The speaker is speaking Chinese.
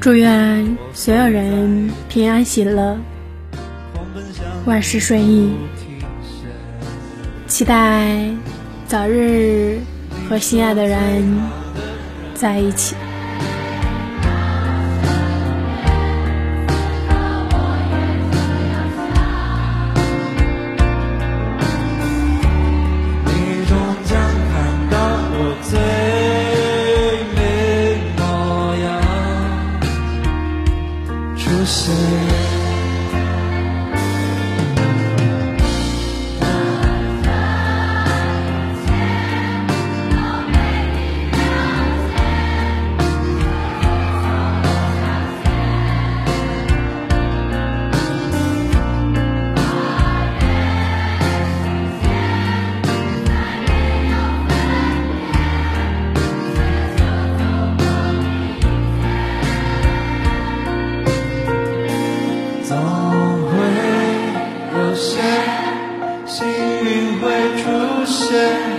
祝愿所有人平安喜乐，万事顺意。期待早日和心爱的人在一起。você. 幸运会出现，